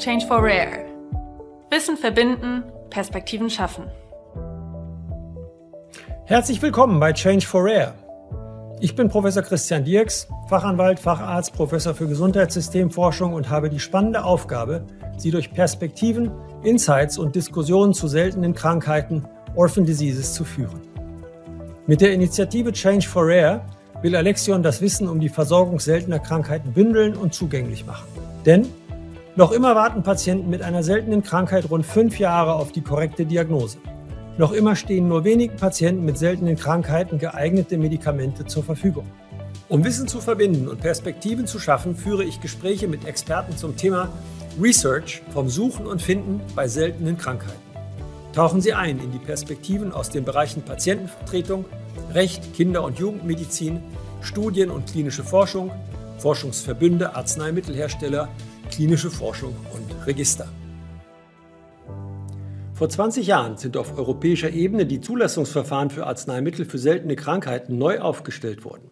Change for Rare. Wissen verbinden, Perspektiven schaffen. Herzlich willkommen bei Change for Rare. Ich bin Professor Christian Dirks, Fachanwalt, Facharzt, Professor für Gesundheitssystemforschung und habe die spannende Aufgabe, Sie durch Perspektiven, Insights und Diskussionen zu seltenen Krankheiten, Orphan Diseases, zu führen. Mit der Initiative Change for Rare will Alexion das Wissen um die Versorgung seltener Krankheiten bündeln und zugänglich machen. Denn noch immer warten Patienten mit einer seltenen Krankheit rund fünf Jahre auf die korrekte Diagnose. Noch immer stehen nur wenigen Patienten mit seltenen Krankheiten geeignete Medikamente zur Verfügung. Um Wissen zu verbinden und Perspektiven zu schaffen, führe ich Gespräche mit Experten zum Thema Research vom Suchen und Finden bei seltenen Krankheiten. Tauchen Sie ein in die Perspektiven aus den Bereichen Patientenvertretung, Recht, Kinder- und Jugendmedizin, Studien und klinische Forschung, Forschungsverbünde, Arzneimittelhersteller, klinische Forschung und Register. Vor 20 Jahren sind auf europäischer Ebene die Zulassungsverfahren für Arzneimittel für seltene Krankheiten neu aufgestellt worden.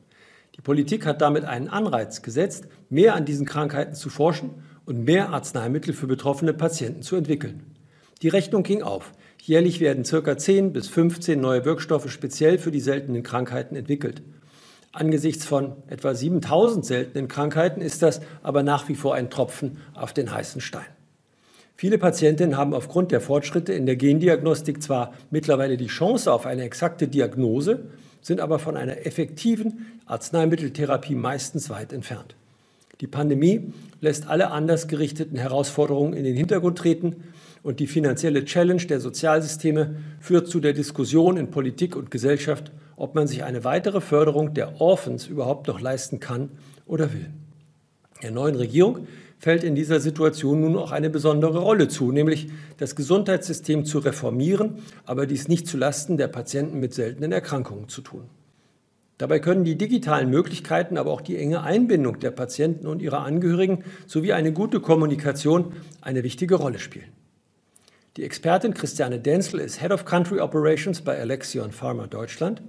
Die Politik hat damit einen Anreiz gesetzt, mehr an diesen Krankheiten zu forschen und mehr Arzneimittel für betroffene Patienten zu entwickeln. Die Rechnung ging auf. Jährlich werden ca. 10 bis 15 neue Wirkstoffe speziell für die seltenen Krankheiten entwickelt. Angesichts von etwa 7000 seltenen Krankheiten ist das aber nach wie vor ein Tropfen auf den heißen Stein. Viele Patientinnen haben aufgrund der Fortschritte in der Gendiagnostik zwar mittlerweile die Chance auf eine exakte Diagnose, sind aber von einer effektiven Arzneimitteltherapie meistens weit entfernt. Die Pandemie lässt alle anders gerichteten Herausforderungen in den Hintergrund treten und die finanzielle Challenge der Sozialsysteme führt zu der Diskussion in Politik und Gesellschaft ob man sich eine weitere Förderung der Orphans überhaupt noch leisten kann oder will. Der neuen Regierung fällt in dieser Situation nun auch eine besondere Rolle zu, nämlich das Gesundheitssystem zu reformieren, aber dies nicht zulasten der Patienten mit seltenen Erkrankungen zu tun. Dabei können die digitalen Möglichkeiten, aber auch die enge Einbindung der Patienten und ihrer Angehörigen sowie eine gute Kommunikation eine wichtige Rolle spielen. Die Expertin Christiane Denzel ist Head of Country Operations bei Alexion Pharma Deutschland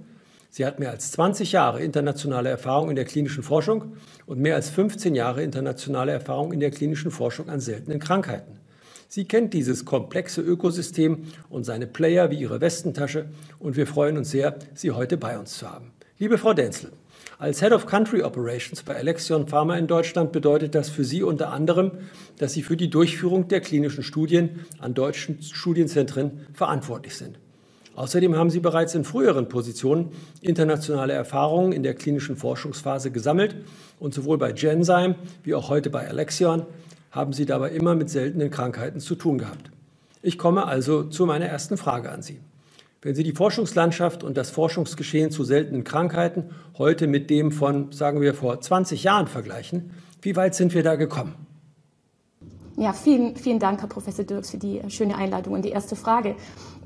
Sie hat mehr als 20 Jahre internationale Erfahrung in der klinischen Forschung und mehr als 15 Jahre internationale Erfahrung in der klinischen Forschung an seltenen Krankheiten. Sie kennt dieses komplexe Ökosystem und seine Player wie ihre Westentasche und wir freuen uns sehr, Sie heute bei uns zu haben. Liebe Frau Denzel, als Head of Country Operations bei Alexion Pharma in Deutschland bedeutet das für Sie unter anderem, dass Sie für die Durchführung der klinischen Studien an deutschen Studienzentren verantwortlich sind. Außerdem haben sie bereits in früheren Positionen internationale Erfahrungen in der klinischen Forschungsphase gesammelt und sowohl bei Genzyme wie auch heute bei Alexion haben sie dabei immer mit seltenen Krankheiten zu tun gehabt. Ich komme also zu meiner ersten Frage an Sie. Wenn Sie die Forschungslandschaft und das Forschungsgeschehen zu seltenen Krankheiten heute mit dem von, sagen wir, vor 20 Jahren vergleichen, wie weit sind wir da gekommen? Ja, vielen, vielen Dank, Herr Professor Dirks, für die schöne Einladung und die erste Frage.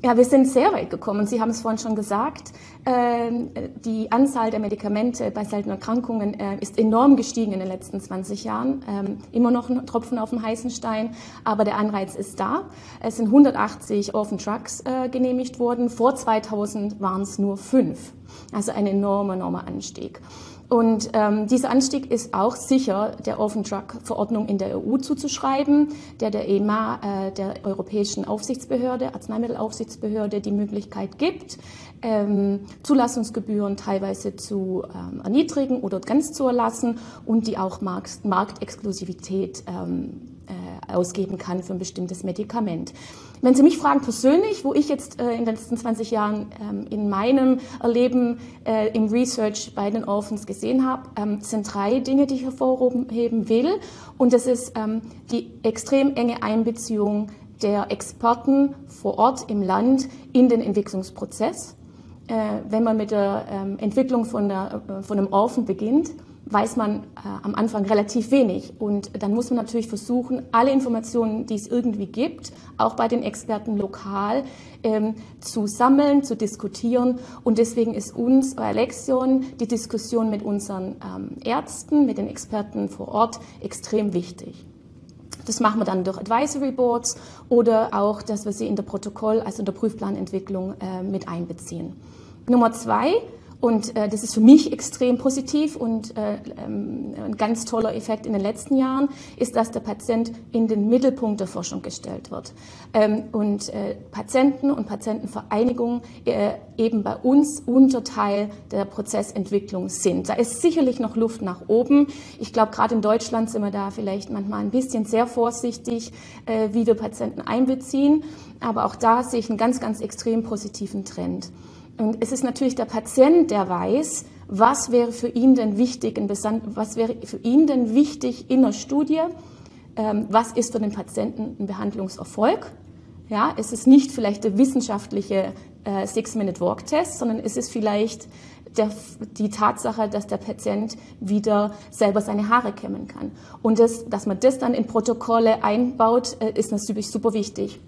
Ja, wir sind sehr weit gekommen. Sie haben es vorhin schon gesagt. Ähm, die Anzahl der Medikamente bei seltenen Erkrankungen äh, ist enorm gestiegen in den letzten 20 Jahren. Ähm, immer noch ein Tropfen auf dem heißen Stein, aber der Anreiz ist da. Es sind 180 Orphan Drugs äh, genehmigt worden. Vor 2000 waren es nur fünf. Also ein enormer, enormer Anstieg. Und ähm, dieser Anstieg ist auch sicher der Orphan Drug Verordnung in der EU zuzuschreiben, der der EMA, äh, der Europäischen Aufsichtsbehörde, Arzneimittelaufsichtsbehörde, die Möglichkeit gibt, ähm, Zulassungsgebühren teilweise zu ähm, erniedrigen oder ganz zu erlassen und die auch Markt, Marktexklusivität ähm, äh, ausgeben kann für ein bestimmtes Medikament. Wenn Sie mich fragen persönlich, wo ich jetzt äh, in den letzten 20 Jahren ähm, in meinem Erleben äh, im Research bei den Orphans gesehen habe, ähm, sind drei Dinge, die ich hervorheben will. Und das ist ähm, die extrem enge Einbeziehung der Experten vor Ort im Land in den Entwicklungsprozess. Äh, wenn man mit der ähm, Entwicklung von, der, äh, von einem Orphan beginnt, weiß man äh, am Anfang relativ wenig. Und dann muss man natürlich versuchen, alle Informationen, die es irgendwie gibt, auch bei den Experten lokal, ähm, zu sammeln, zu diskutieren. Und deswegen ist uns bei Alexion die Diskussion mit unseren ähm, Ärzten, mit den Experten vor Ort extrem wichtig. Das machen wir dann durch Advisory Boards oder auch, dass wir sie in der Protokoll, also in der Prüfplanentwicklung äh, mit einbeziehen. Nummer zwei, Und äh, das ist für mich extrem positiv und äh, ähm, ein ganz toller Effekt in den letzten Jahren ist, dass der Patient in den Mittelpunkt der Forschung gestellt wird. Ähm, und äh, Patienten und Patientenvereinigungen äh, eben bei uns Unterteil der Prozessentwicklung sind. Da ist sicherlich noch Luft nach oben. Ich glaube, gerade in Deutschland sind wir da vielleicht manchmal ein bisschen sehr vorsichtig, äh, wie wir Patienten einbeziehen. Aber auch da sehe ich einen ganz, ganz extrem positiven Trend. Und es ist natürlich der Patient, der weiß, was wäre für ihn denn wichtig, was wäre für ihn denn wichtig in der Studie, ähm, was ist für den Patienten ein Behandlungserfolg. Ja, es ist nicht vielleicht der wissenschaftliche äh, Six-Minute-Walk-Test, sondern es ist vielleicht der, die Tatsache, dass der Patient wieder selber seine Haare kämmen kann. Und das, dass man das dann in Protokolle einbaut, äh, ist natürlich super wichtig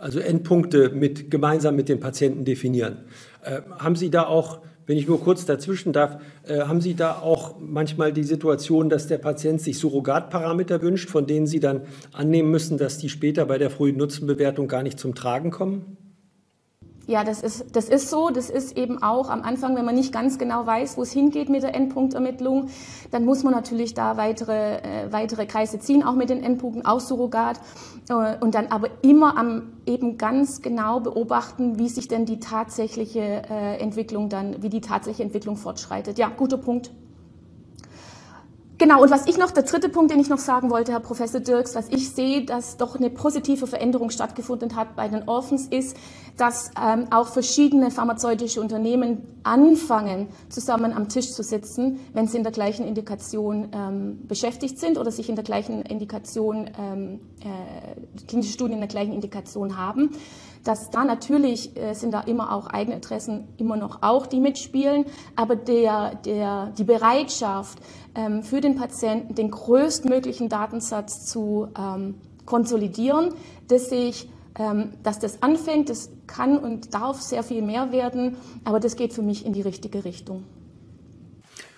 also Endpunkte mit, gemeinsam mit den Patienten definieren. Äh, haben Sie da auch, wenn ich nur kurz dazwischen darf, äh, haben Sie da auch manchmal die Situation, dass der Patient sich Surrogatparameter wünscht, von denen Sie dann annehmen müssen, dass die später bei der frühen Nutzenbewertung gar nicht zum Tragen kommen? Ja, das ist, das ist so. Das ist eben auch am Anfang, wenn man nicht ganz genau weiß, wo es hingeht mit der Endpunktermittlung, dann muss man natürlich da weitere, äh, weitere Kreise ziehen, auch mit den Endpunkten, auch Surrogat. Äh, und dann aber immer am eben ganz genau beobachten, wie sich denn die tatsächliche äh, Entwicklung dann, wie die tatsächliche Entwicklung fortschreitet. Ja, guter Punkt. Genau, und was ich noch, der dritte Punkt, den ich noch sagen wollte, Herr Professor Dirks, was ich sehe, dass doch eine positive Veränderung stattgefunden hat bei den Orphans, ist, dass ähm, auch verschiedene pharmazeutische Unternehmen anfangen, zusammen am Tisch zu sitzen, wenn sie in der gleichen Indikation ähm, beschäftigt sind oder sich in der gleichen Indikation, ähm, äh, klinische Studien in der gleichen Indikation haben dass da natürlich äh, sind da immer auch eigene Interessen immer noch auch, die mitspielen, aber der, der, die Bereitschaft ähm, für den Patienten, den größtmöglichen Datensatz zu ähm, konsolidieren, dass sich ähm, dass das anfängt, das kann und darf sehr viel mehr werden, aber das geht für mich in die richtige Richtung.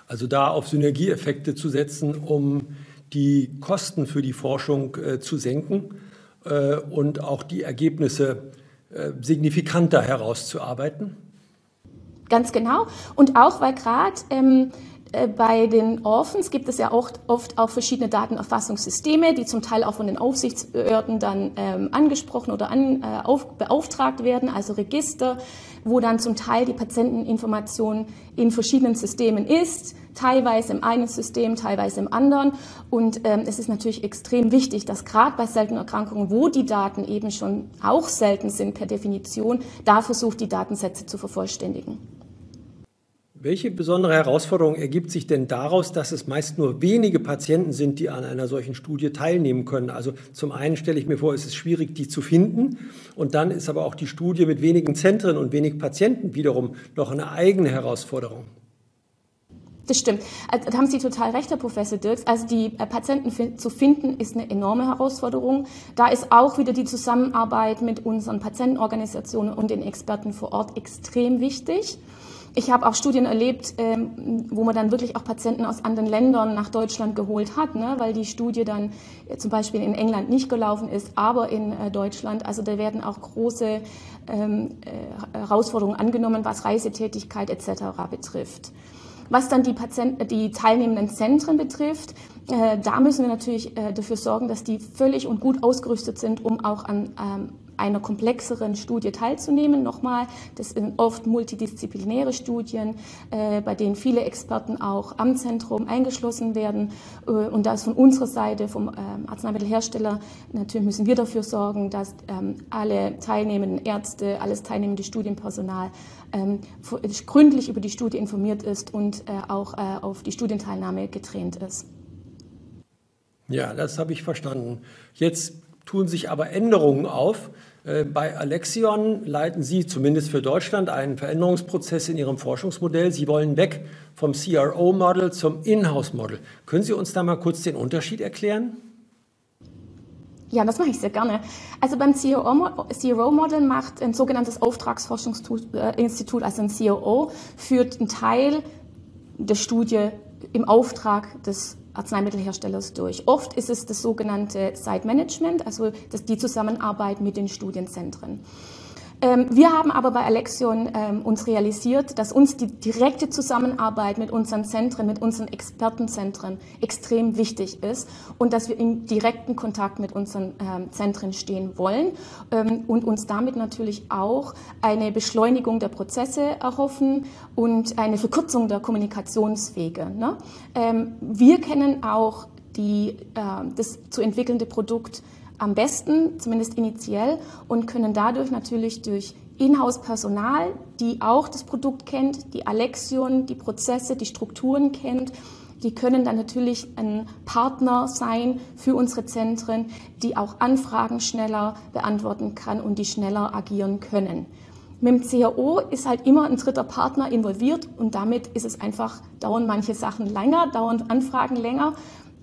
Also da auf Synergieeffekte zu setzen, um die Kosten für die Forschung äh, zu senken äh, und auch die Ergebnisse signifikanter herauszuarbeiten? Ganz genau. Und auch, weil gerade ähm, äh, bei den Orphans gibt es ja oft, oft auch verschiedene Datenerfassungssysteme, die zum Teil auch von den Aufsichtsbehörden dann ähm, angesprochen oder an, äh, auf, beauftragt werden, also Register, wo dann zum Teil die Patienteninformation in verschiedenen Systemen ist, teilweise im einen System, teilweise im anderen. Und ähm, es ist natürlich extrem wichtig, dass gerade bei seltenen Erkrankungen, wo die Daten eben schon auch selten sind per Definition, da versucht, die Datensätze zu vervollständigen. Welche besondere Herausforderung ergibt sich denn daraus, dass es meist nur wenige Patienten sind, die an einer solchen Studie teilnehmen können? Also zum einen stelle ich mir vor, es ist schwierig, die zu finden. Und dann ist aber auch die Studie mit wenigen Zentren und wenig Patienten wiederum noch eine eigene Herausforderung. Das stimmt. Also, da haben Sie total recht, Herr Professor Dirks. Also die äh, Patienten zu finden, ist eine enorme Herausforderung. Da ist auch wieder die Zusammenarbeit mit unseren Patientenorganisationen und den Experten vor Ort extrem wichtig. Ich habe auch Studien erlebt, ähm, wo man dann wirklich auch Patienten aus anderen Ländern nach Deutschland geholt hat, ne, weil die Studie dann äh, zum Beispiel in England nicht gelaufen ist, aber in äh, Deutschland. Also da werden auch große ähm, äh, Herausforderungen angenommen, was Reisetätigkeit etc. betrifft. Was dann die, Patienten, die teilnehmenden Zentren betrifft, äh, da müssen wir natürlich äh, dafür sorgen, dass die völlig und gut ausgerüstet sind, um auch an ähm, einer komplexeren Studie teilzunehmen. Nochmal, das sind oft multidisziplinäre Studien, äh, bei denen viele Experten auch am Zentrum eingeschlossen werden. Äh, und da ist von unserer Seite, vom ähm, Arzneimittelhersteller, natürlich müssen wir dafür sorgen, dass ähm, alle teilnehmenden Ärzte, alles teilnehmende Studienpersonal ähm, gründlich über die Studie informiert ist und äh, auch äh, auf die Studienteilnahme getrennt ist. Ja, das habe ich verstanden. Jetzt tun sich aber Änderungen auf. Äh, bei Alexion leiten Sie zumindest für Deutschland einen Veränderungsprozess in Ihrem Forschungsmodell. Sie wollen weg vom CRO-Model zum Inhouse-Model. Können Sie uns da mal kurz den Unterschied erklären? Ja, das mache ich sehr gerne. Also beim CRO-Model macht ein sogenanntes Auftragsforschungsinstitut, also ein CRO, führt einen Teil der Studie im Auftrag des Arzneimittelherstellers durch. Oft ist es das sogenannte Site Management, also das, die Zusammenarbeit mit den Studienzentren. Ähm, wir haben aber bei Alexion ähm, uns realisiert, dass uns die direkte Zusammenarbeit mit unseren Zentren, mit unseren Expertenzentren extrem wichtig ist und dass wir in direkten Kontakt mit unseren ähm, Zentren stehen wollen und uns damit natürlich auch eine Beschleunigung der Prozesse erhoffen und eine Verkürzung der Kommunikationswege. Ne? Wir kennen auch die, das zu entwickelnde Produkt am besten, zumindest initiell, und können dadurch natürlich durch Inhouse-Personal, die auch das Produkt kennt, die Alexion, die Prozesse, die Strukturen kennt, die können dann natürlich ein Partner sein für unsere Zentren, die auch Anfragen schneller beantworten kann und die schneller agieren können. Mit dem CAO ist halt immer ein dritter Partner involviert und damit ist es einfach, dauern manche Sachen länger, dauern Anfragen länger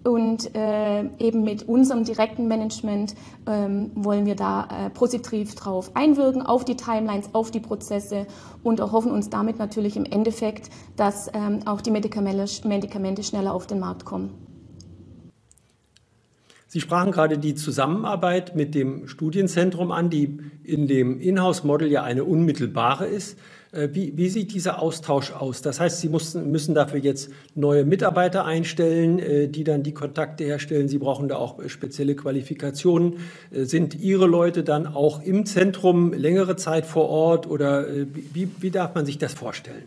und äh, eben mit unserem direkten Management ähm, wollen wir da äh, positiv drauf einwirken, auf die Timelines, auf die Prozesse und erhoffen uns damit natürlich im Endeffekt, dass ähm, auch die Medikamente, Medikamente schneller auf den Markt kommen. Sie sprachen gerade die Zusammenarbeit mit dem Studienzentrum an, die in dem Inhouse-Model ja eine unmittelbare ist. Äh, wie, wie, sieht dieser Austausch aus? Das heißt, Sie mussten, müssen dafür jetzt neue Mitarbeiter einstellen, äh, die dann die Kontakte herstellen. Sie brauchen da auch spezielle Qualifikationen. Äh, sind Ihre Leute dann auch im Zentrum längere Zeit vor Ort oder wie, wie darf man sich das vorstellen?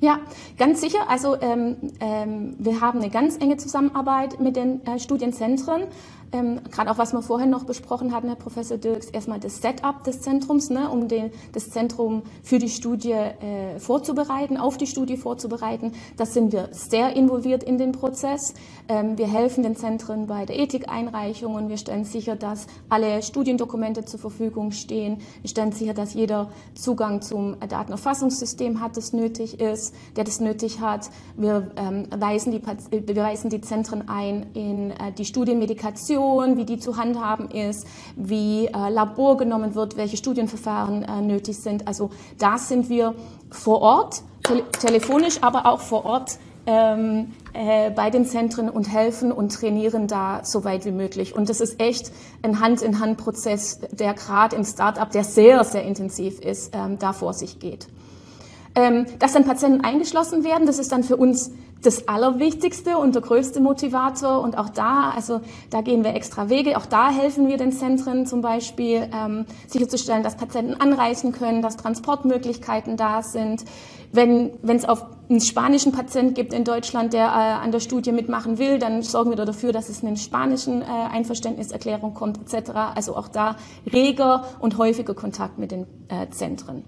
Ja, ganz sicher. Also ähm, ähm, wir haben eine ganz enge Zusammenarbeit mit den äh, Studienzentren. Ähm, Gerade auch was wir vorhin noch besprochen hatten, Herr Professor Dirks, erstmal das Setup des Zentrums, ne, um den, das Zentrum für die Studie äh, vorzubereiten, auf die Studie vorzubereiten. Das sind wir sehr involviert in den Prozess. Ähm, wir helfen den Zentren bei der Ethikeinreichung und wir stellen sicher, dass alle Studiendokumente zur Verfügung stehen. Wir stellen sicher, dass jeder Zugang zum Datenerfassungssystem hat, das nötig ist, der das nötig hat. Wir, ähm, weisen, die, wir weisen die Zentren ein in äh, die Studienmedikation Organisation, wie die zu handhaben ist, wie äh, Labor genommen wird, welche Studienverfahren äh, nötig sind. Also da sind wir vor Ort, te telefonisch, aber auch vor Ort ähm, äh, bei den Zentren und helfen und trainieren da so weit wie möglich. Und das ist echt ein Hand-in-Hand-Prozess, der gerade im Startup, der sehr, sehr intensiv ist, ähm, da vor sich geht. Ähm, dass dann Patienten eingeschlossen werden, das ist dann für uns das Allerwichtigste und der größte Motivator. Und auch da, also da gehen wir extra Wege. Auch da helfen wir den Zentren zum Beispiel, ähm, sicherzustellen, dass Patienten anreisen können, dass Transportmöglichkeiten da sind. Wenn es auf einen spanischen Patient gibt in Deutschland, der äh, an der Studie mitmachen will, dann sorgen wir dafür, dass es in einen spanischen äh, Einverständniserklärung kommt etc. Also auch da reger und häufiger Kontakt mit den äh, Zentren.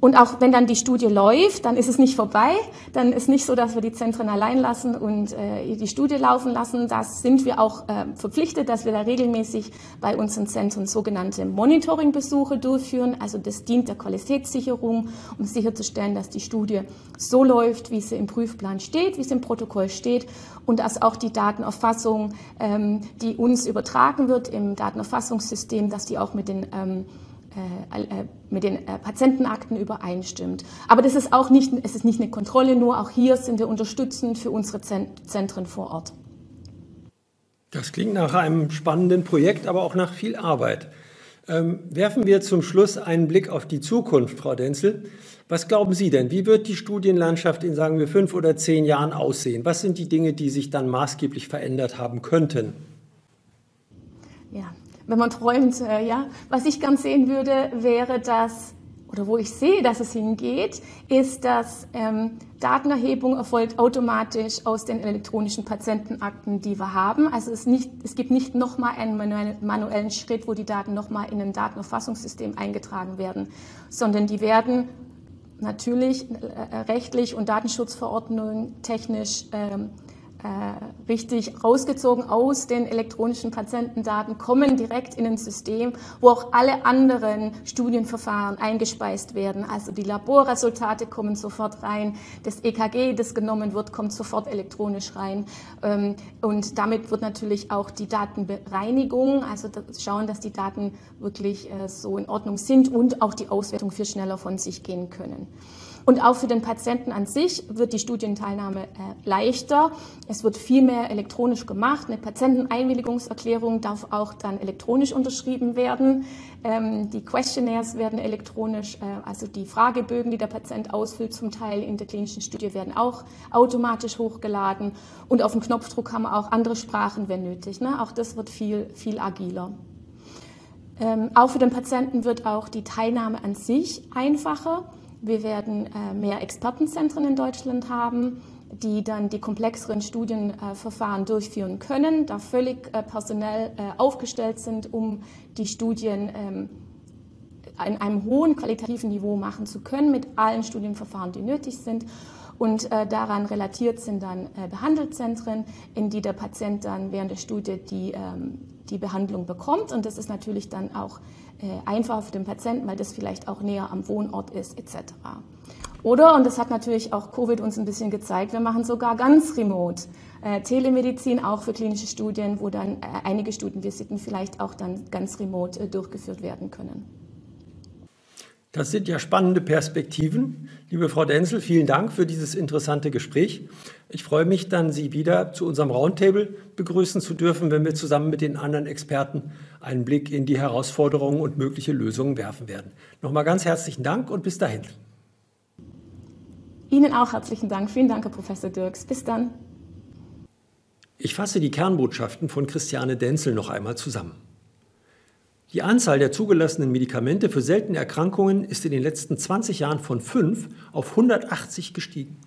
Und auch wenn dann die Studie läuft, dann ist es nicht vorbei. Dann ist nicht so, dass wir die Zentren allein lassen und äh, die Studie laufen lassen. Das sind wir auch äh, verpflichtet, dass wir da regelmäßig bei unseren Zentren sogenannte Monitoringbesuche durchführen. Also das dient der Qualitätssicherung, um sicherzustellen, dass die Studie so läuft, wie sie im Prüfplan steht, wie es im Protokoll steht und dass auch die Datenerfassung, ähm, die uns übertragen wird im Datenerfassungssystem, dass die auch mit den ähm, äh, äh, mit den äh, Patientenakten übereinstimmt. Aber das ist auch nicht, es ist nicht eine Kontrolle, nur auch hier sind wir unterstützend für unsere Zentren vor Ort. Das klingt nach einem spannenden Projekt, aber auch nach viel Arbeit. Ähm, werfen wir zum Schluss einen Blick auf die Zukunft, Frau Denzel. Was glauben Sie denn? Wie wird die Studienlandschaft in, sagen wir, fünf oder zehn Jahren aussehen? Was sind die Dinge, die sich dann maßgeblich verändert haben könnten? Ja, wenn man träumt, äh, ja. Was ich gern sehen würde, wäre, dass, oder wo ich sehe, dass es hingeht, ist, dass ähm, Datenerhebung erfolgt automatisch aus den elektronischen Patientenakten, die wir haben. Also es, nicht, es gibt nicht nochmal einen manuellen Schritt, wo die Daten nochmal in ein Datenerfassungssystem eingetragen werden, sondern die werden natürlich äh, rechtlich und Datenschutzverordnung technisch ähm, äh, richtig rausgezogen aus den elektronischen Patientendaten, kommen direkt in ein System, wo auch alle anderen Studienverfahren eingespeist werden. Also die Laborresultate kommen sofort rein, das EKG, das genommen wird, kommt sofort elektronisch rein. Ähm, und damit wird natürlich auch die Datenbereinigung, also schauen, dass die Daten wirklich äh, so in Ordnung sind und auch die Auswertung viel schneller von sich gehen können. Und auch für den Patienten an sich wird die Studienteilnahme äh, leichter. Es wird viel mehr elektronisch gemacht. Eine Patienteneinwilligungserklärung darf auch dann elektronisch unterschrieben werden. Ähm, die Questionnaires werden elektronisch, äh, also die Fragebögen, die der Patient ausfüllt, zum Teil in der klinischen Studie, werden auch automatisch hochgeladen. Und auf dem Knopfdruck haben wir auch andere Sprachen, wenn nötig. Ne? Auch das wird viel, viel agiler. Ähm, auch für den Patienten wird auch die Teilnahme an sich einfacher. Wir werden äh, mehr Expertenzentren in Deutschland haben, die dann die komplexeren Studienverfahren durchführen können, da völlig äh, personell äh, aufgestellt sind, um die Studien ähm, in einem hohen qualitativen Niveau machen zu können mit allen Studienverfahren, die nötig sind. Und äh, daran relatiert sind dann äh, Behandelzentren, in die der Patient dann während der Studie die, ähm, die Behandlung bekommt. Und das ist natürlich dann auch äh, einfacher für den Patienten, weil das vielleicht auch näher am Wohnort ist etc. Oder, und das hat natürlich auch Covid uns ein bisschen gezeigt, wir machen sogar ganz remote. Äh, Telemedizin auch für klinische Studien, wo dann äh, einige Studienvisiten vielleicht auch dann ganz remote äh, durchgeführt werden können. Das sind ja spannende Perspektiven. Liebe Frau Denzel, vielen Dank für dieses interessante Gespräch. Ich freue mich dann, Sie wieder zu unserem Roundtable begrüßen zu dürfen, wenn wir zusammen mit den anderen Experten einen Blick in die Herausforderungen und mögliche Lösungen werfen werden. Nochmal ganz herzlichen Dank und bis dahin. Ihnen auch herzlichen Dank. Vielen Dank, Herr Professor Dirks. Bis dann. Ich fasse die Kernbotschaften von Christiane Denzel noch einmal zusammen. Die Anzahl der zugelassenen Medikamente für seltene Erkrankungen ist in den letzten 20 Jahren von 5 auf 180 gestiegen.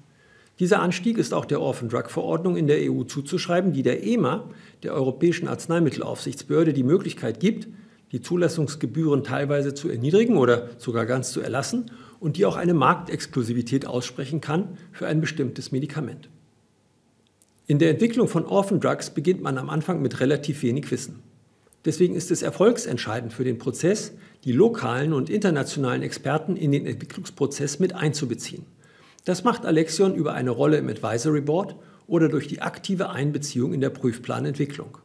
Dieser Anstieg ist auch der Orphan Drug Verordnung in der EU zuzuschreiben, die der EMA, der Europäischen Arzneimittelaufsichtsbehörde, die Möglichkeit gibt, die Zulassungsgebühren teilweise zu erniedrigen oder sogar ganz zu erlassen und die auch eine Marktexklusivität aussprechen kann für ein bestimmtes Medikament. In der Entwicklung von Orphan Drugs beginnt man am Anfang mit relativ wenig Wissen. Deswegen ist es erfolgsentscheidend für den Prozess, die lokalen und internationalen Experten in den Entwicklungsprozess mit einzubeziehen. Das macht Alexion über eine Rolle im Advisory Board oder durch die aktive Einbeziehung in der Prüfplanentwicklung.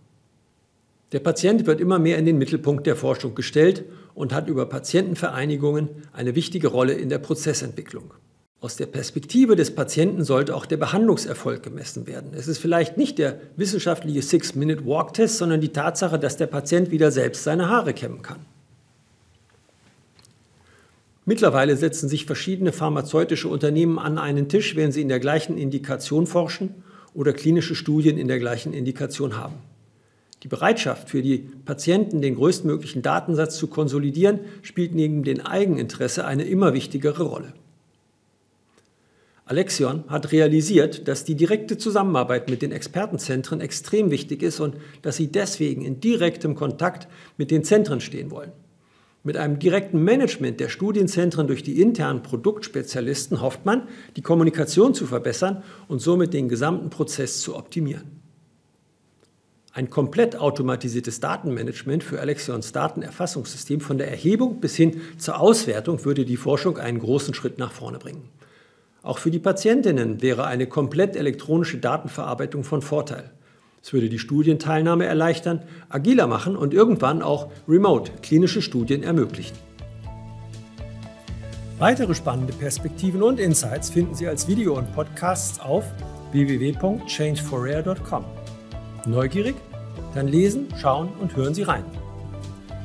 Der Patient wird immer mehr in den Mittelpunkt der Forschung gestellt und hat über Patientenvereinigungen eine wichtige Rolle in der Prozessentwicklung. Aus der Perspektive des Patienten sollte auch der Behandlungserfolg gemessen werden. Es ist vielleicht nicht der wissenschaftliche Six-Minute-Walk-Test, sondern die Tatsache, dass der Patient wieder selbst seine Haare kämmen kann. Mittlerweile setzen sich verschiedene pharmazeutische Unternehmen an einen Tisch, wenn sie in der gleichen Indikation forschen oder klinische Studien in der gleichen Indikation haben. Die Bereitschaft für die Patienten, den größtmöglichen Datensatz zu konsolidieren, spielt neben dem Eigeninteresse eine immer wichtigere Rolle. Alexion hat realisiert, dass die direkte Zusammenarbeit mit den Expertenzentren extrem wichtig ist und dass sie deswegen in direktem Kontakt mit den Zentren stehen wollen. Mit einem direkten Management der Studienzentren durch die internen Produktspezialisten hofft man, die Kommunikation zu verbessern und somit den gesamten Prozess zu optimieren. Ein komplett automatisiertes Datenmanagement für Alexions Datenerfassungssystem von der Erhebung bis hin zur Auswertung würde die Forschung einen großen Schritt nach vorne bringen. Auch für die Patientinnen wäre eine komplett elektronische Datenverarbeitung von Vorteil. Es würde die Studienteilnahme erleichtern, agiler machen und irgendwann auch remote klinische Studien ermöglichen. Weitere spannende Perspektiven und Insights finden Sie als Video und Podcasts auf www.changeforrare.com. Neugierig? Dann lesen, schauen und hören Sie rein.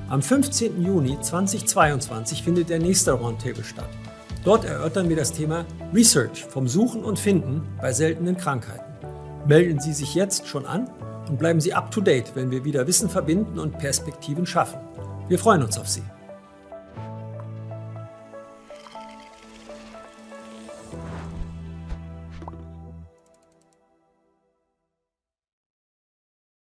Am 15. Juni 2022 findet der nächste Roundtable statt. Dort erörtern wir das Thema Research vom Suchen und Finden bei seltenen Krankheiten. Melden Sie sich jetzt schon an und bleiben Sie up-to-date, wenn wir wieder Wissen verbinden und Perspektiven schaffen. Wir freuen uns auf Sie.